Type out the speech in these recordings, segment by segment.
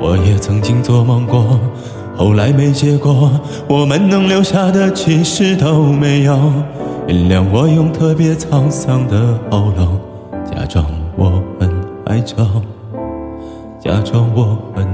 我也曾经做梦过，后来没结果，我们能留下的其实都没有。原谅我用特别沧桑的喉咙，假装我很哀愁，假装我很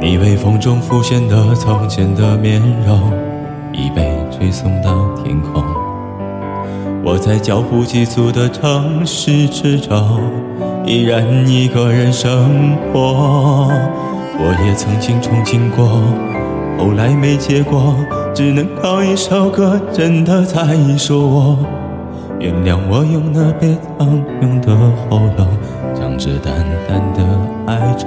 你微风中浮现的从前的面容，已被吹送到天空。我在脚步急促的城市之中，依然一个人生活。我也曾经憧憬过，后来没结果，只能靠一首歌真的在说我。原谅我用那别苍凉的喉咙，唱着淡淡的哀愁。